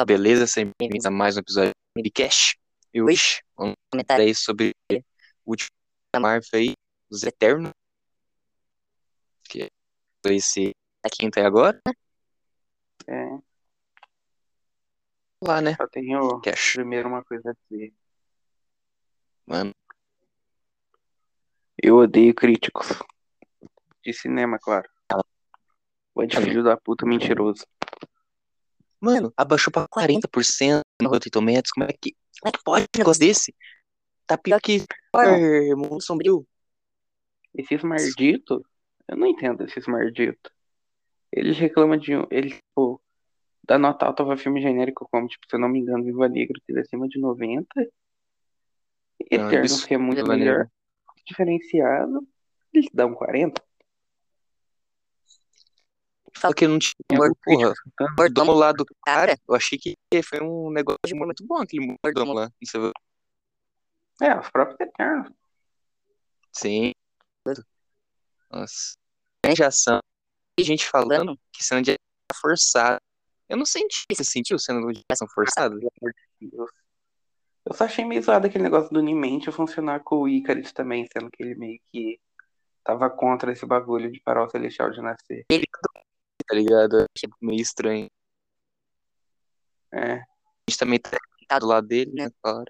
Pessoal, beleza? Sempre bem-vindos a mais um episódio do Midcast. E hoje vamos comentar aí sobre o último da Marvel aí, os Eternos. Que é esse a quinta agora, né? É, Lá, né? só tenho Cash. primeiro uma coisa a dizer. Mano, Eu odeio críticos. De cinema, claro. Bande Sim. filho da puta mentiroso. Mano, abaixou pra 40% no Rotten Tomatoes. Como é que, como é que pode um negócio desse? Tá pior que Thor, Mundo Sombrio. Esses marditos, eu não entendo esses marditos. Eles reclamam de um. Eles, tipo, dá nota alta pra filme genérico, como, tipo, se eu não me engano, Viva Negra teve acima de 90. E Não, Eternos, que é muito melhor, diferenciado, eles dão 40. Fala que não tinha humor, porra. O mordomo lá do cara, eu achei que foi um negócio muito bom, aquele mordomo lá. Não sei, É, os próprios Eternos. Sim. Nossa. De ação. Tem gente falando que cena de ação forçada. Eu não senti. Você sentiu cena de ação forçada? Eu só achei meio zoado aquele negócio do Nimente funcionar com o Icarus também, sendo que ele meio que tava contra esse bagulho de parar o Celestial de nascer. Tá ligado? Achei meio estranho. É. A gente também tá do lado dele, né? Claro.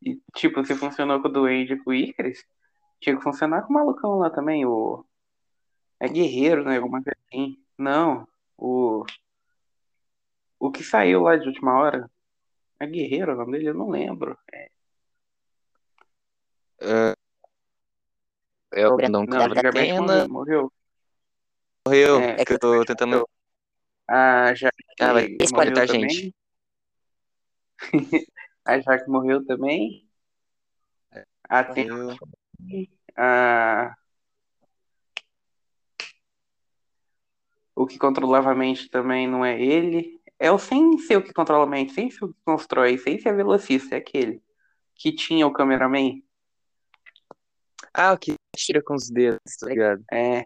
E, tipo, se funcionou com o Duende e com o Icarus, tinha que funcionar com o malucão lá também, o. É guerreiro, né? Alguma coisa assim. Não, o. O que saiu lá de última hora. É guerreiro o nome dele? Eu não lembro. É o Não, tava na antigamente Atena. morreu. Morreu. É, É que eu tô tentando. A Jaque Ah, vai morreu tá, também. gente? A Jaque morreu também. A Tem- Morreu. a... O que controlava a mente também não é ele. É o sem ser o que controla a mente, sem ser o que constrói, sem ser a velocista, é aquele. Que tinha o cameraman. Ah, o que tira com os dedos, tá ligado? É.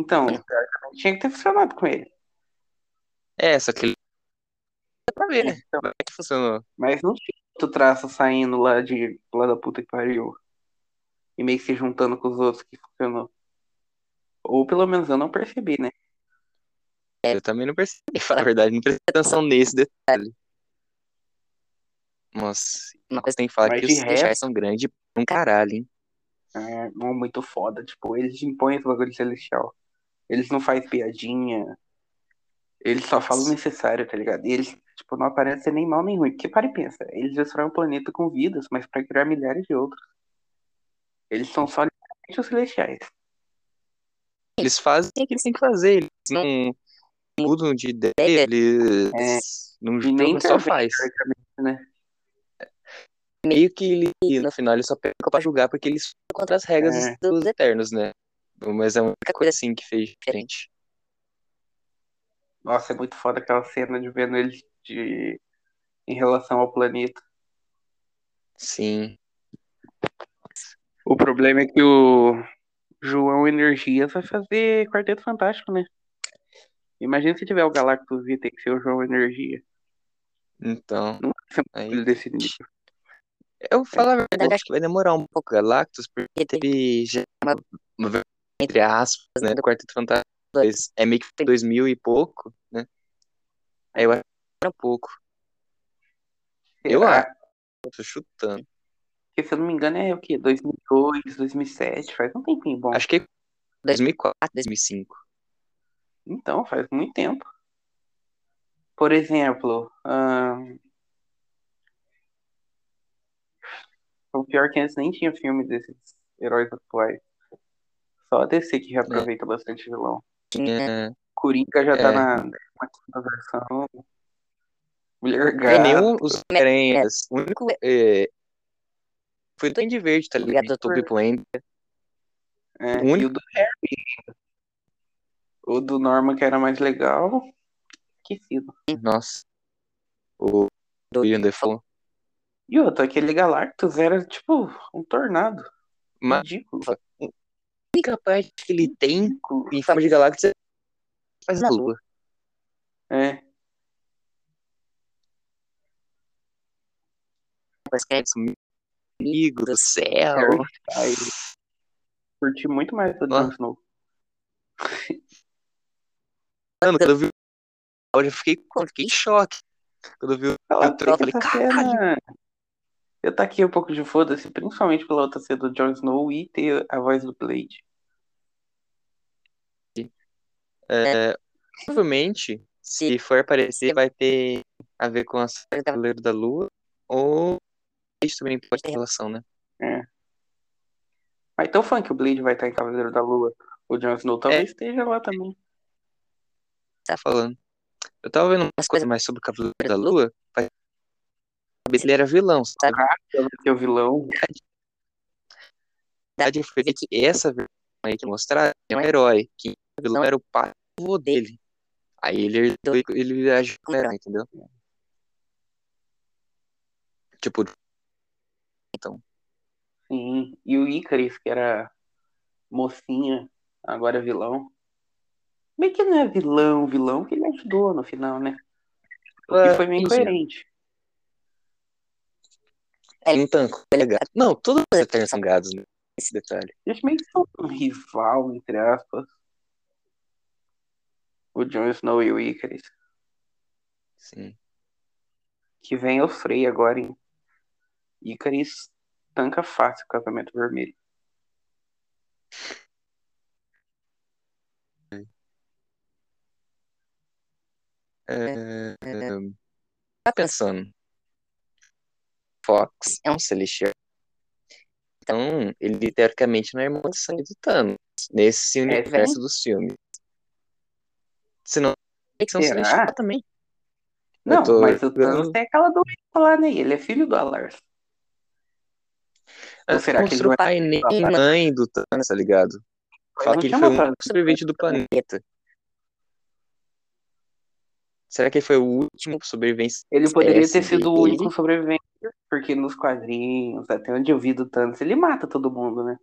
Então, tinha que ter funcionado com ele. É, só que ele. Dá pra ver, né? Então, Como é que funcionou? mas não tinha outro traço saindo lá de lá da puta que pariu. E meio que se juntando com os outros que funcionou. Ou pelo menos eu não percebi, né? Eu também não percebi, falar a verdade, não prestei atenção nesse detalhe. Nossa, uma coisa que tem que falar é Mas que os celestiais são grandes pra um caralho, hein? É não, muito foda. Tipo, eles impõem esse bagulho celestial. Eles não fazem piadinha. Eles só falam o necessário, tá ligado? E eles, tipo, não aparecem ser nem mal nem ruim. Porque para e pensa, eles destroem o planeta com vidas, mas pra criar milhares de outros. Eles são só literalmente os celestiais. Eles fazem o que eles têm que fazer, eles não mudam de ideia, eles É. não E nem só faz. teoricamente, né? Meio que ele, no final ele só pega pra julgar porque eles contra as regras É. dos Eternos, né? Mas é a única coisa assim que fez diferente. Nossa, é muito foda aquela cena de vendo eles de... em relação ao planeta. Sim. O problema é que o João Energias vai fazer Quarteto Fantástico, né? Imagina se tiver o Galactus e tem que ser o João Energia. Então, Não vai ser um aí bagulho desse nível. Eu vou falar a verdade, acho que vai demorar um pouco Galactus, porque teve já uma, uma- entre aspas, né, do Quarteto Fantástico 2. É meio que foi 2000 e pouco, né? Aí eu acho que um pouco. Eu acho, tô chutando. Porque se eu não me engano é o quê? 2002, 2007, faz um tempinho bom. Acho que 2004, 2005. Então, faz muito tempo. Por exemplo, o pior é que antes nem tinha filme desses heróis atuais. Só a DC que reaproveita bastante vilão. Tinha. Coringa já tá É. na na quinta versão. Mulher É, Gato. nenhum os Homem-Aranhas. O único. É, foi do Duende Verde, tá ligado? Do Bland. É, o único- o do Harry. O do Norman, que era mais legal. Esquecido. Nossa. O do William Defoe. E outro, aquele Galactus era tipo um tornado. Mas Ridículo única parte que ele tem em forma de galáxia faz é na Lua. É. Amigo do céu. Curti muito mais do Dan Snow. Mano, quando eu vi eu fiquei, fiquei em choque. Quando eu vi o eu falei, caralho. Eu taquei um pouco de foda-se, principalmente pela outra cena do Jon Snow e ter a voz do Blade. É, provavelmente, se for aparecer, vai ter a ver com a série Cavaleiro da Lua, ou isso também pode ter relação, né? Mas então fã que o Blade vai estar em Cavaleiro da Lua. O Jon Snow É. talvez esteja lá também. Tá falando. Eu tava vendo umas coisas mais sobre o Cavaleiro da Lua, se ele era vilão, sabe? Vai ser o vilão. A verdade foi que essa versão aí que mostraram é um herói, que o vilão era o pai avô dele. Aí ele ele agiu como herói, entendeu? Tipo, então, Sim. E o Icarus, que era mocinha, agora é vilão. Meio que não é vilão, vilão, que ele ajudou no final, né? E foi meio incoerente. É um tanco, é. Não, todos os Eternos são gados, né? Esse detalhe. Eles meio que são um rival, entre aspas. O Jon Snow e o Icarus. Sim. Que vem o Frey agora, hein? Icarus tanca fácil o casamento vermelho. É, é, tá pensando. Fox é um celestial. Então, ele teoricamente não é irmão de sangue do Thanos. Nesse universo dos filmes. Que ser um Será? celestial também. Não, tô mas o Thanos tem aquela doença lá, né? Ele é filho do Alars. Ou será que ele não é pai nem mãe do Thanos, tá ligado? Fala não que ele foi o sobrevivente do planeta. Será que ele foi o último sobrevivente? Ele poderia ter sido o único sobrevivente, porque nos quadrinhos, até onde eu vi do Thanos, ele mata todo mundo, né?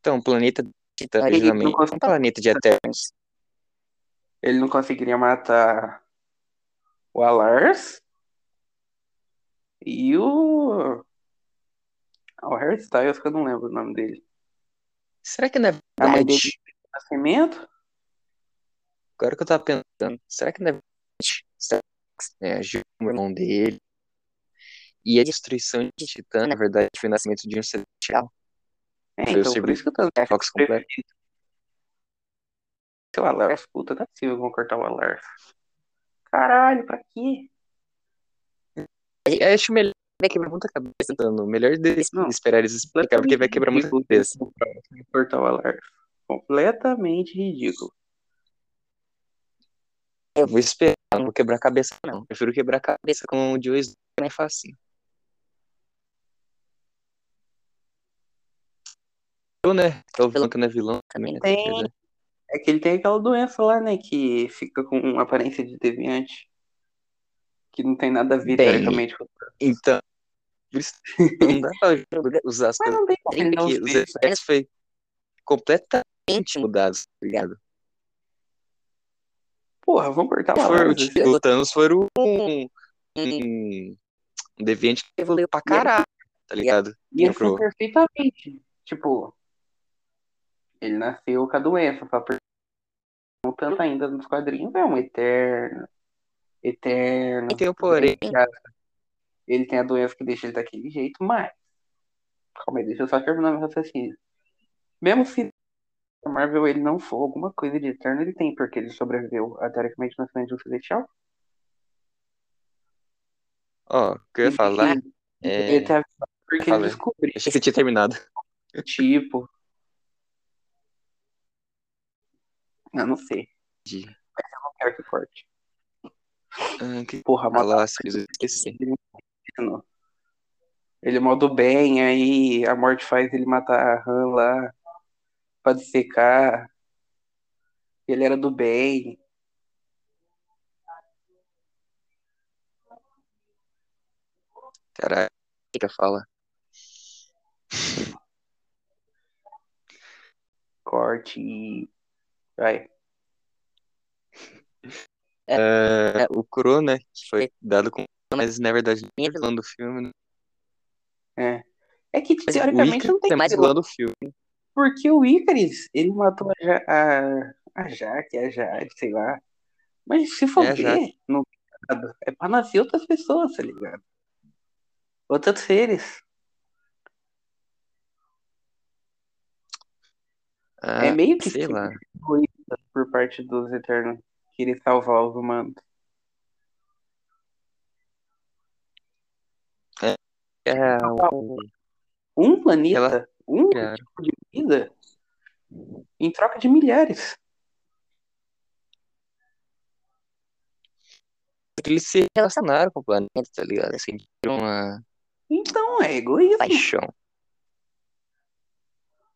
Então, o planeta Titã, originalmente, é um planeta de Eternos. Ele não conseguiria matar o Alars e o. O Harry Styles, que eu não lembro o nome dele. Será que não é A mãe verdade? dele Nascimento? Agora que eu tava pensando, será que não é verdade? Será que é, como irmão dele? E a destruição de Titã, na verdade, foi o nascimento de um celestial. É, Foi o então, por serviço isso que eu tô É, Fox completo. Seu Alars, puta, não é possível que vão cortar o Alars. Caralho, pra quê? Eu acho melhor vai quebrar muita cabeça, dando. Melhor deles Não. esperar eles explicar, porque vai quebrar muita cabeça. Cortar o Alars. Completamente ridículo. Eu vou esperar, não vou quebrar a cabeça, não. Eu prefiro quebrar a cabeça com o Snow, que é mais fácil. Né? É o vilão que não é vilão também, né? Tem. É que ele tem aquela doença lá, né? Que fica com uma aparência de deviante. Que não tem nada a ver, Tem. teoricamente. com- Então, não dá pra usar as Mas coisas. não tem ele que os. Eternos foi completamente mudados, tá ligado? Porra, vamos cortar o For, Alars. o, o Thanos foi um, um, um deviante que evoluiu pra caralho, tá ligado? Ia Pro- ser perfeitamente. Tipo, ele nasceu com a doença, só por não tanto ainda nos quadrinhos, é um eterno. Eterno. E tem o porém. Ele tem a doença que deixa ele daquele jeito, mas. Calma aí, deixa eu só terminar meu raciocínio. Mesmo se a Marvel ele não for alguma coisa de eterno, ele tem, porque ele sobreviveu a, teoricamente na frente do Celestial. Ó, o que eu ia falar é. Ele tem a porque Fala ele descobriu, Achei que você tinha terminado. tipo. Eu não sei. De... Não quero que corte. Ah, que Porra, matar falar, as coisas eu esqueci. Ele é mal do bem, aí a morte faz ele matar a Han lá pra dissecar. Ele era do bem. Caralho, que eu falo? Corte e. Vai. É, o Kuro, né, que foi dado com mas na verdade nem é vilão do filme. né? É. É que, teoricamente, não tem é mais vilão. do filme. Porque o Icarus, ele matou a, Ja- a, a Jaque, a Jade, sei lá. Mas se for É ver, no é pra nascer outras pessoas, tá ligado? Outros seres. Ah, é meio que sei lá. por parte dos Eternos querer salvar os humanos. É, o... Um planeta, um Criaram. tipo de vida, em troca de milhares. Eles se relacionaram com o planeta, tá ligado? Assim, uma Então, é egoísmo. paixão.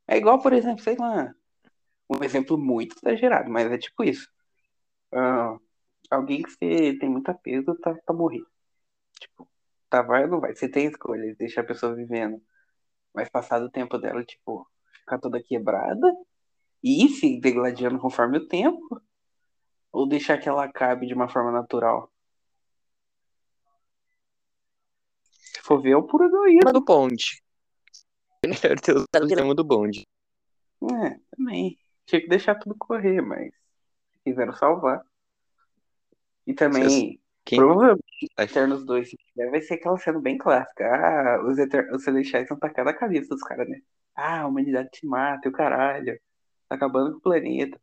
É igual, por exemplo, sei lá, um exemplo muito exagerado, mas é tipo isso. Ah, alguém que você tem muito apego tá pra morrer. Tipo, tá, vai ou não vai? Você tem escolha, deixa a pessoa vivendo. Mas passado o tempo dela, tipo, ficar toda quebrada e ir se degladiando conforme o tempo, ou deixar que ela acabe de uma forma natural. Se for ver, é o puro egoísmo. Do bonde. Melhor ter usado o tema do bonde. É, também. Tinha que deixar tudo correr, mas quiseram salvar. E também, Quem- provavelmente. Eternos 2, se tiver, vai ser aquela cena bem clássica. Ah, os, Eter... os Celestiais estão tacando a cabeça dos caras, né? Ah, a humanidade te mata, o caralho. Tá acabando com o planeta.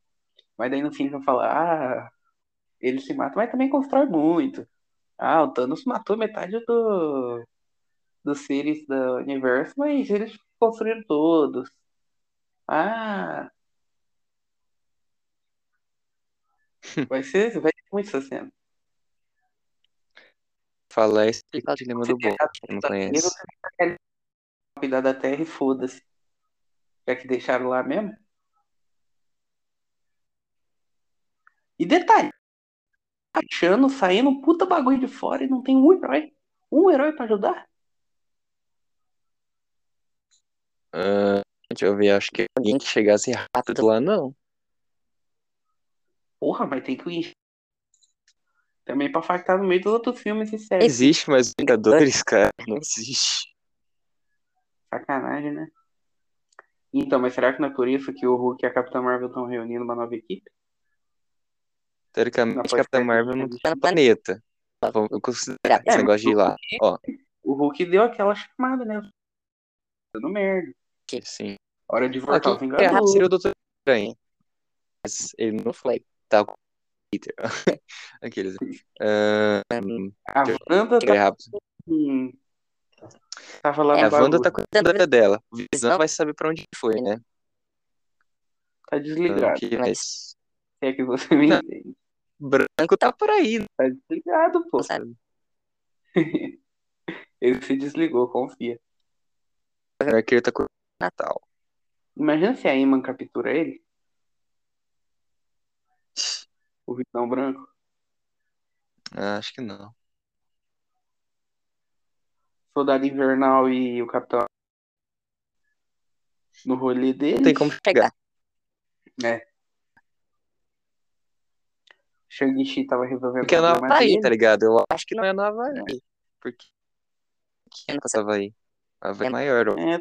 Mas daí no fim vão falar, ah, eles se matam, mas também constrói muito. Ah, o Thanos matou metade do... dos seres do universo, mas eles construíram todos. Ah. Vai ser, vai ser muito essa cena. Falar é explicar o dilema do bonde. Quem não conhece. Cuidar da terra e foda-se. Já que deixaram lá mesmo. E detalhe. Achando, saindo um puta bagulho de fora e não tem um herói. Um herói pra ajudar? Ah, deixa eu ver, acho que alguém que chegasse rápido lá, não. Porra, mas tem que ir. Também pra factar no meio dos outros filmes e séries. Existe, mas Vingadores, cara, não existe. Sacanagem, né? Então, mas será que não é por isso que o Hulk e a Capitã Marvel estão reunindo uma nova equipe? Teoricamente, Não, Capitã. Marvel não tá no planeta. Vamos considerar esse É, negócio de ir lá. Ó, O Hulk deu aquela chamada, né? Dando merda. sim. Hora de voltar o quem Vingador. seria o Doutor Estranho. Mas ele não foi. Tá com o Peter. Aqueles. Hum, A Wanda tá, hum, tá falando A Wanda tá cuidando da vida dela. O Visão vai saber pra onde foi, né? Tá desligado. Que- mas é que você me Não. entende. branco tá por aí, Tá desligado, pô. Ele se desligou, confia. O arqueiro tá com Natal. Imagina se a Iman captura ele. O Vitão Branco. Ah, acho que não. Soldado Invernal e o Capitão. No rolê dele. Não tem como chegar. Shang-Chi tava resolvendo Porque é no Havaí, dele. tá ligado? Eu acho que não é no Havaí. Porque. Que é no Havaí? Havaí é maior. É,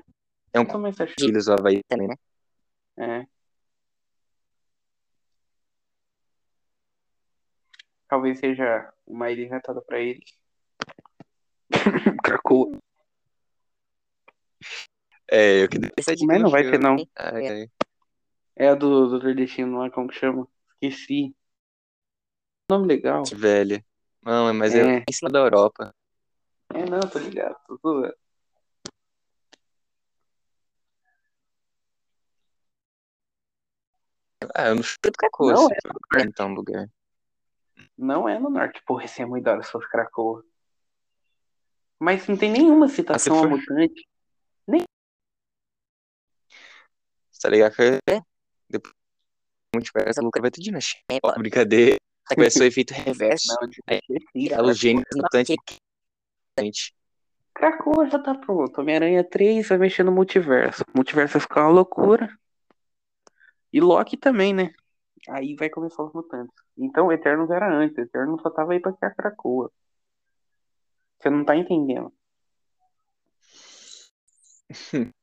É um acha? filhos do Havaí também, né? É. Talvez seja uma ilha inventada pra ele. Krakoa. É, eu que. Mas não vai ser, não. Ai, ai. É a do, do nordestino lá, como que chama? Esqueci. Nome legal. Velha. Não, mas é, É. em cima da Europa. É, não, tô ligado. Tô zoando. Ah, eu não chuto qualquer coisa. Não, se for então lugar. Não é no norte. Porra, esse é muito da hora se fosse Krakoa. Mas não tem nenhuma citação Ah, a mutante. Tá ligado? Que é? Depois multiverso, a Luca vai ter dinastia. Ó, brincadeira. Vai ser o efeito reverso. Não. Ela, os gênios mutantes. Krakoa já tá pronto. Homem-Aranha 3 vai mexer no multiverso. O multiverso vai ficar uma loucura. E Loki também, né? Aí vai começar os mutantes. Então, Eternos era antes. Eternos só tava aí pra criar Krakoa. Você não tá entendendo.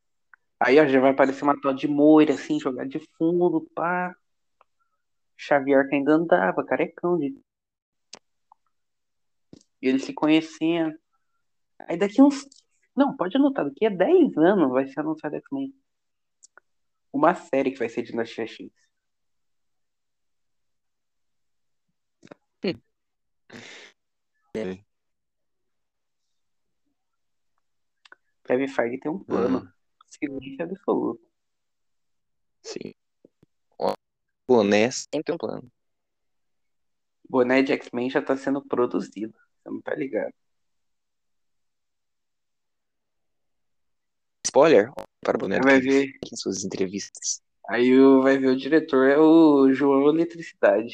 Aí ó, já vai aparecer uma tal de Moira, assim, jogar de fundo, pá. Xavier que ainda andava, carecão de. E eles se conhecendo. Aí daqui uns. Não, pode anotar, daqui a 10 anos vai ser anunciado X-Men. Uma série que vai ser Dinastia X. É. Kevin Feige tem um plano. Hum. Silêncio absoluto. Sim. Boné sempre um plano. Boné de X-Men já tá sendo produzido. Você não tá ligado? Spoiler para o boné Vai ver. Em suas entrevistas. Aí vai ver o diretor é o João Eletricidade.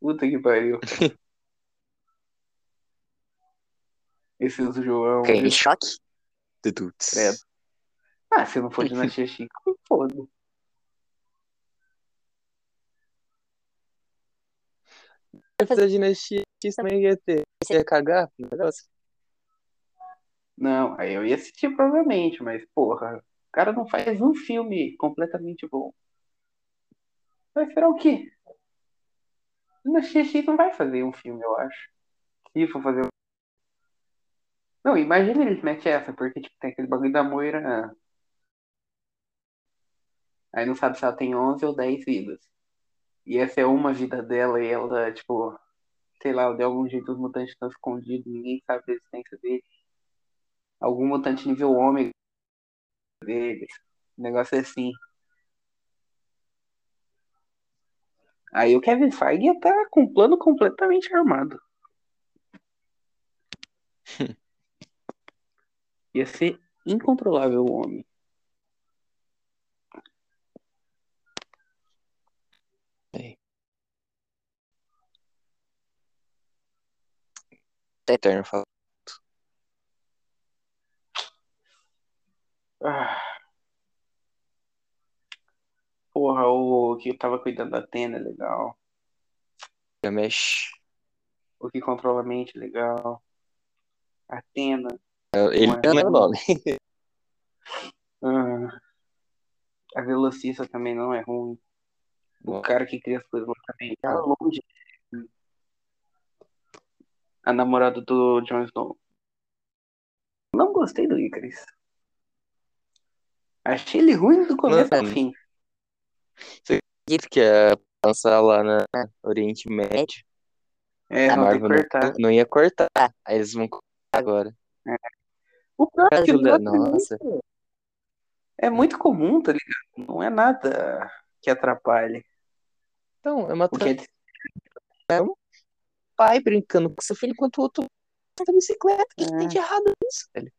Puta que pariu. Esse é o João. Fiquei em choque. Dudes. Credo. Ah, se não for Dinastia Chico, foda. Vai fazer a dinastia X também ia ter. Você ia cagar pro negócio? Não, aí eu ia assistir provavelmente, mas porra, o cara não faz um filme completamente bom. Vai esperar o quê? Dinastia X não vai fazer um filme, eu acho. Se for fazer um Não, imagina eles metem essa, porque tipo, tem aquele bagulho da Moira. Aí não sabe se ela tem 11 ou 10 vidas. E essa é uma vida dela e ela, tipo, sei lá, de algum jeito os mutantes estão escondidos, ninguém sabe da existência deles. Algum mutante nível ômega deles. Um negócio assim. Aí o Kevin Feige ia estar com um plano completamente armado. Ia ser incontrolável o homem. Até Eterno fala. Ah. Porra, o que tava cuidando da Atena é legal. Mexe. O que controla a mente é legal. Atena. Ele Não é não é o nome. Ah. A velocista também não é ruim. O cara que cria as coisas lá também tá longe. A namorada do Jon Snow. Não gostei do Icarus. Achei ele ruim do começo ao fim. Acredito que ia lançar lá na Oriente Médio. É, não não, ia cortar. Aí eles vão cortar agora. O pior é que Julia, é nossa. muito- é muito comum, tá ligado? Não é nada que atrapalhe. Então, é uma O que é pai brincando com seu filho enquanto o outro anda bicicleta. O que, que É. tem de errado nisso, velho?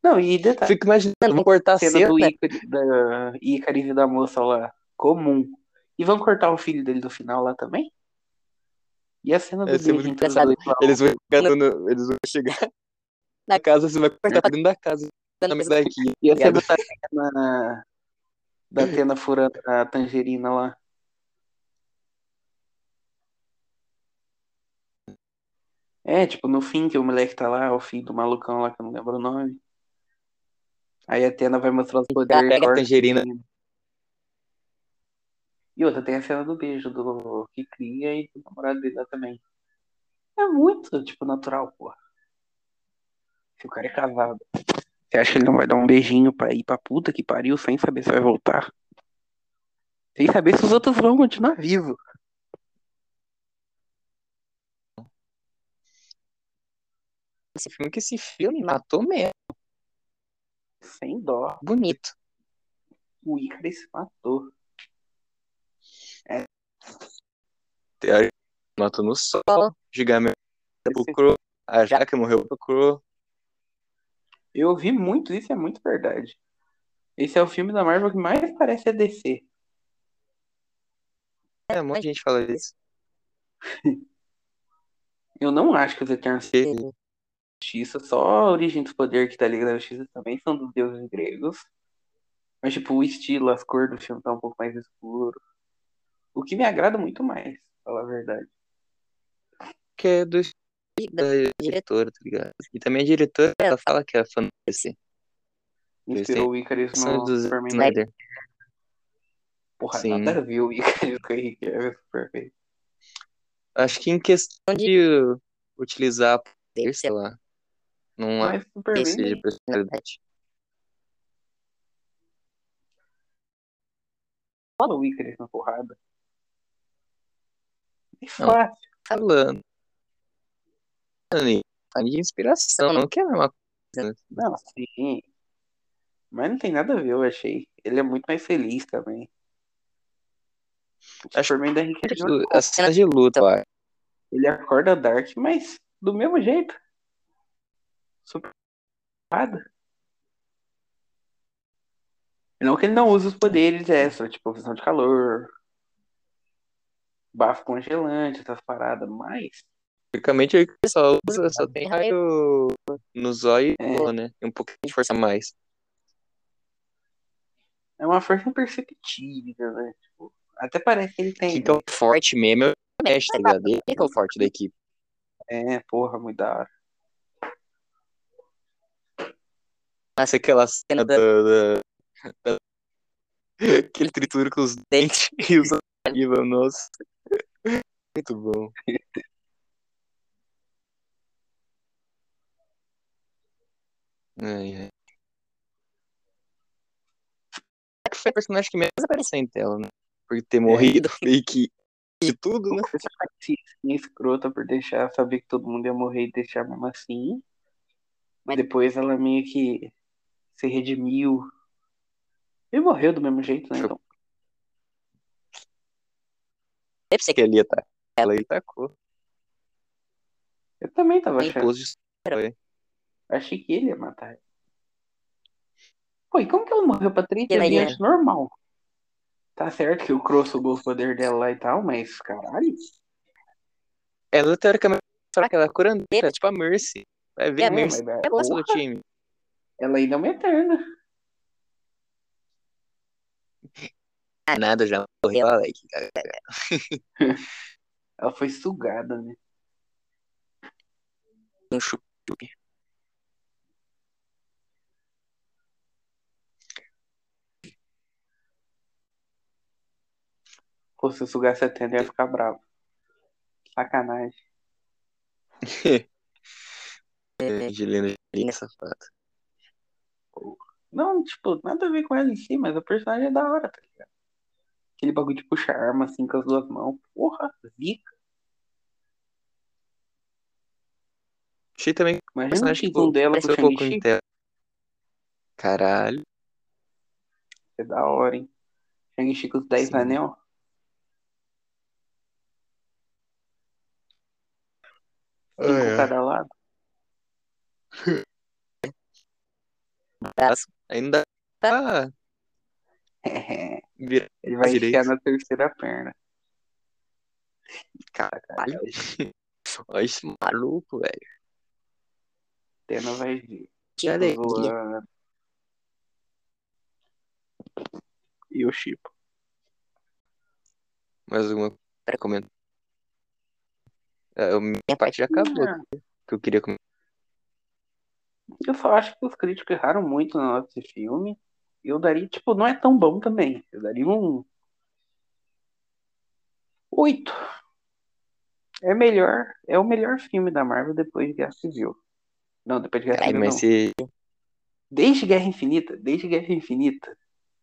Não, e detalhe, Fico imaginando, vão cortar a cena cena. do Ícari, da Ícari e da moça lá, comum. E vão cortar o filho dele do final lá também? E a cena do lá? Eles vão eles vão chegar na casa, você vai cortar dentro da casa. Também daqui. E a cena ligado? da Atena, da Atena furando a tangerina lá. É, tipo, no fim que o moleque tá lá, o filho do malucão lá, que eu não lembro o nome. Aí a Atena vai mostrar os poderes. pega a tangerina. E outra, tem a cena do beijo do que cria e do namorado dele lá também. É muito, tipo, natural, porra. Se o cara é casado. Você acha que ele não vai dar um beijinho pra ir pra puta que pariu sem saber se vai voltar? Sem saber se os outros vão continuar vivos. Esse filme que esse filme matou mesmo. Sem dó. Bonito. O Icarus se matou. Teórico, Matou no sol. Gigamel procurou. A Jaque morreu procurou. Eu ouvi muito isso, é muito verdade. Esse é o filme da Marvel que mais parece a DC. É, um monte de gente fala isso. Eu não acho que os Eternos E- Justiça, só a origem dos poderes que tá ligado à Justiça também são dos deuses gregos. Mas, tipo, o estilo, as cores do filme tá um pouco mais escuro. O que me agrada muito mais, pra falar a verdade. Que é do da diretora, tá ligado? E também a diretora, ela fala que é fã do DC. Inspirou o Icarus São no do Superman. Snyder. Porra, Sim. nada a ver o Icarus com o Henry Cavill, perfeito. Acho que em questão de utilizar poder, sei lá. Não há Superman seja de personalidade. rola o Icarus na porrada. É Não. fácil. Falando. Falando de inspiração, não que é a mesma coisa. Não, sim. Mas não tem nada a ver, eu achei. Ele é muito mais feliz também. Acho Superman da Henry Cavill, As cenas de luta, ó. ele acorda Dark, mas do mesmo jeito. Super nada. Não que ele não use os poderes extra, tipo visão de calor, bafo congelante, essas paradas, mas Basicamente, ele só usa, só tem raio no zóio É. e boa, né? Um pouquinho de força a mais. é uma força imperceptível, né? Tipo, até parece que ele tem. Quem que é o forte mesmo é o Mesh, tá ligado? Ele que é o forte da equipe. É, porra, muito da hora. Nossa, aquela cena da, da- da- que ele tritura com os dentes e usa saliva, nossa. Muito bom. É que foi o personagem que menos apareceu em tela, né? Por ter morrido meio que de tudo, né? Parecia escrota por deixar saber que todo mundo ia morrer e deixar mesmo assim. Mas depois ela meio que se redimiu. E morreu do mesmo jeito, né? Então, Deve ser que ele ia estar. Ela ele tacou. eu também tava achando. Achei que ele ia matar. ela. Pô, e como que ela morreu pra três Ela ia- deviantes normal? Tá certo que o Cross roubou os poderes dela lá e tal, mas caralho. Ela, teoricamente, será que ela é curandeira, tipo a Mercy. Vai ver, É, a Mercy mas, é do time. ela ainda é uma eterna. Ah, nada, já morreu, Alec. Ela foi sugada, né? Um chup. Pô, se eu sugasse a eterna, eu ia ficar bravo. Sacanagem. Angelina Jolie, safada. Não, tipo, nada a ver com ela em si, mas o personagem é da hora, tá ligado? Aquele bagulho de puxar arma assim com as duas mãos. Porra, zica. Achei também que o personagem X1 dela um pouco em Shang-Chi. tela. Caralho. É da hora, hein? Shang-Chi com os 10 Sim. anel. Cinco ai. cada lado. Ainda tá virando Ele vai Direito. enfiar na terceira perna. caralho. Olha esse maluco, velho. Tena vai alegria. Zoando. E o Chipo. Mais alguma coisa pra comentar? É, a minha parte já acabou. Não, Que eu queria comentar. Eu só acho que os críticos erraram muito desse filme. Eu daria, tipo, não é tão bom também. Eu daria um. Oito. É melhor. É o melhor filme da Marvel depois de Guerra Civil. Não, depois de Guerra Ai, Civil mas não. se. Desde Guerra Infinita, desde Guerra Infinita,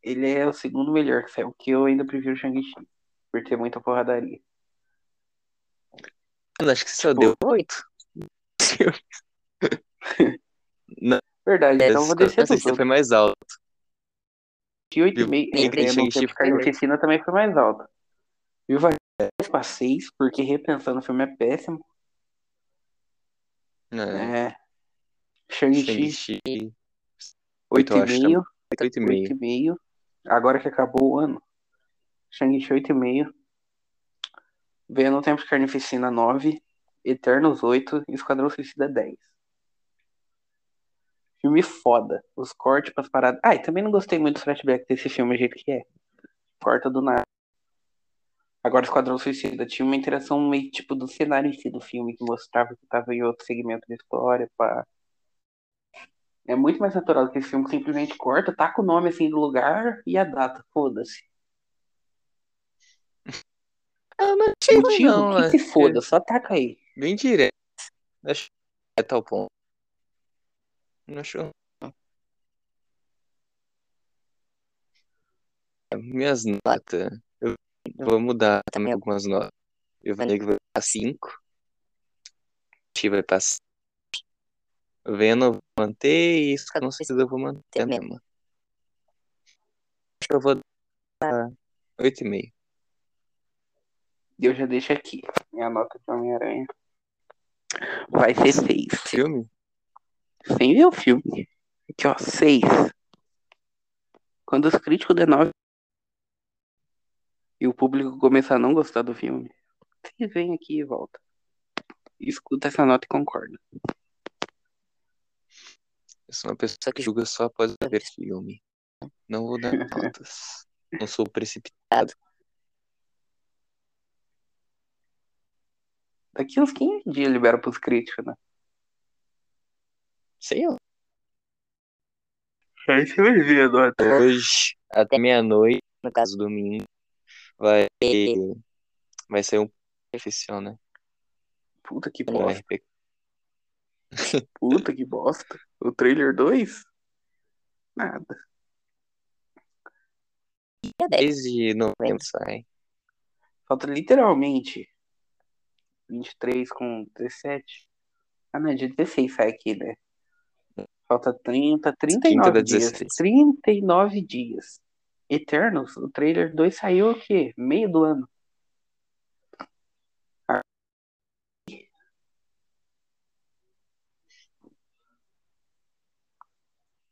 ele é o segundo melhor que saiu, que eu ainda prefiro Shang-Chi. Por ter muita porradaria. Mano, acho que você só Tipo- deu oito. Verdade, então eu vou descer tudo. foi mais alto. De 8,5. Viu? É, é, Carnificina também foi mais alta. Viúva Negra pra 6, porque repensando o filme é péssimo. Não, É. Shang-Chi, Shang-Chi. Oito, eu acho, 8,5. Oito e meio. 8,5. Agora que acabou o ano. Shang-Chi 8,5. Veio no Tempo de Carnificina 9. Eternos 8. e Esquadrão Suicida 10. Filme foda. Os cortes pras paradas. Ah, e também não gostei muito do flashback desse filme, do jeito que é. Corta do nada. Agora, Esquadrão Suicida tinha uma interação meio tipo do cenário em si do filme, que mostrava que tava em outro segmento da história, pá. É muito mais natural que esse filme simplesmente corta, taca o nome assim do lugar e a data, foda-se. Eu não achei ruim, Motivo? não. que se acho foda, só taca aí. Bem direto. Acho que é tal ponto. Não achou? Minhas notas. Eu vou mudar também algumas notas. Eu falei que vai para 5. vai para 7. Vendo, eu vou manter. E isso com certeza eu vou manter mesmo. Acho que eu vou dar 8,5. E eu já deixo aqui. Minha nota de Homem-Aranha vai ser 6. Filme? Sem ver o filme. Aqui, ó, 6. Quando os críticos der 9 e o público começar a não gostar do filme, vocês vêm aqui e volta. Escuta essa nota e concorda. Eu sou uma pessoa que julga só após ver filme. Não vou dar notas. Não sou precipitado. Daqui uns 15 dias libera pros críticos, né? Sei lá. Aí você vai ver a nota. Hoje, até meia-noite, no caso domingo, vai, vai ser um oficial, né? Puta que bosta. Puta que bosta. O trailer 2? Nada. Dia 10 de novembro sai. Falta literalmente 23 com 17. Ah, não, é dia 16 sai aqui, né? Falta 30, 39 da dias. 16. 39 dias. Eternos, o trailer 2 saiu o quê? Meio do ano.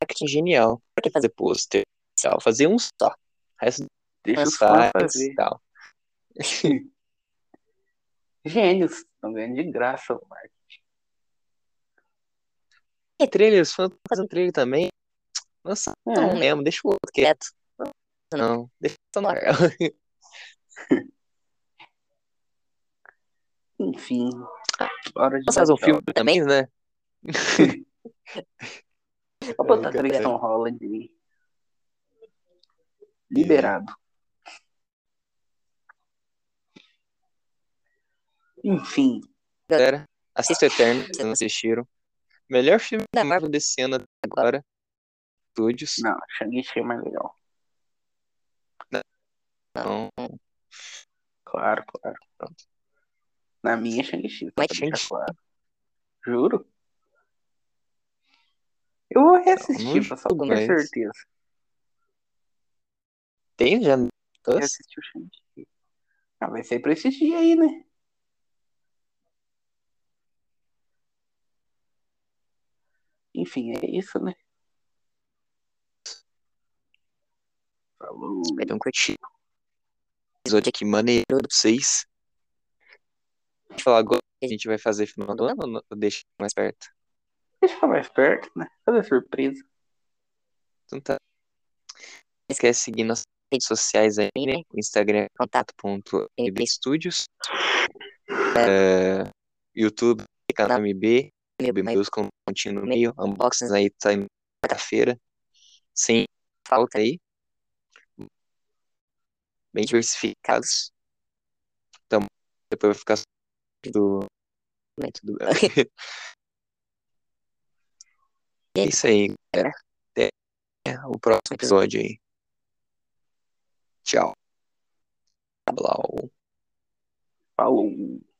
Marketing genial. Pra que fazer pôster? Tal, Fazer um só. O resto Deixa os fãs e tal. Gênios, estão ganhando de graça o marketing. E trailer, os fãs estão fazendo trailer também. Nossa, É. não mesmo, deixa o outro quieto. Não, deixa só no ar. Enfim, hora de Vamos fazer um filme também, né? Vou botar três. Tom Holland aí. Liberado. Enfim, Galera, assista Eterno, se não assistiram. Melhor filme da Marvel desse ano até agora. Estúdios. não, Shang-Chi é mais legal. Não, Claro, claro. Pronto. Na minha Shang-Chi. Deixar Shang-Chi. claro. Juro? Eu vou reassistir pra só ter certeza. tem já. Eu assisti o Shang-Chi. Ah, vai ser pra esses dias aí, né? Enfim, é isso, né? Falou. Espero um curtir. Episódio aqui maneiro pra vocês. Deixa eu falar agora que a gente vai fazer final do ano ou deixa mais perto? Deixa mais perto, né? Fazer surpresa. Então tá. Não esquece de seguir nossas redes sociais aí, né? Instagram contato.mbstudios. É, YouTube, canal MB. MB com pontinho no meio. Unboxings aí saindo quarta-feira. Sem falta aí. Bem diversificados. Então, depois vai ficar do. Tudo bem. É isso aí, galera. Até o próximo episódio aí. Tchau. Falou. Falou.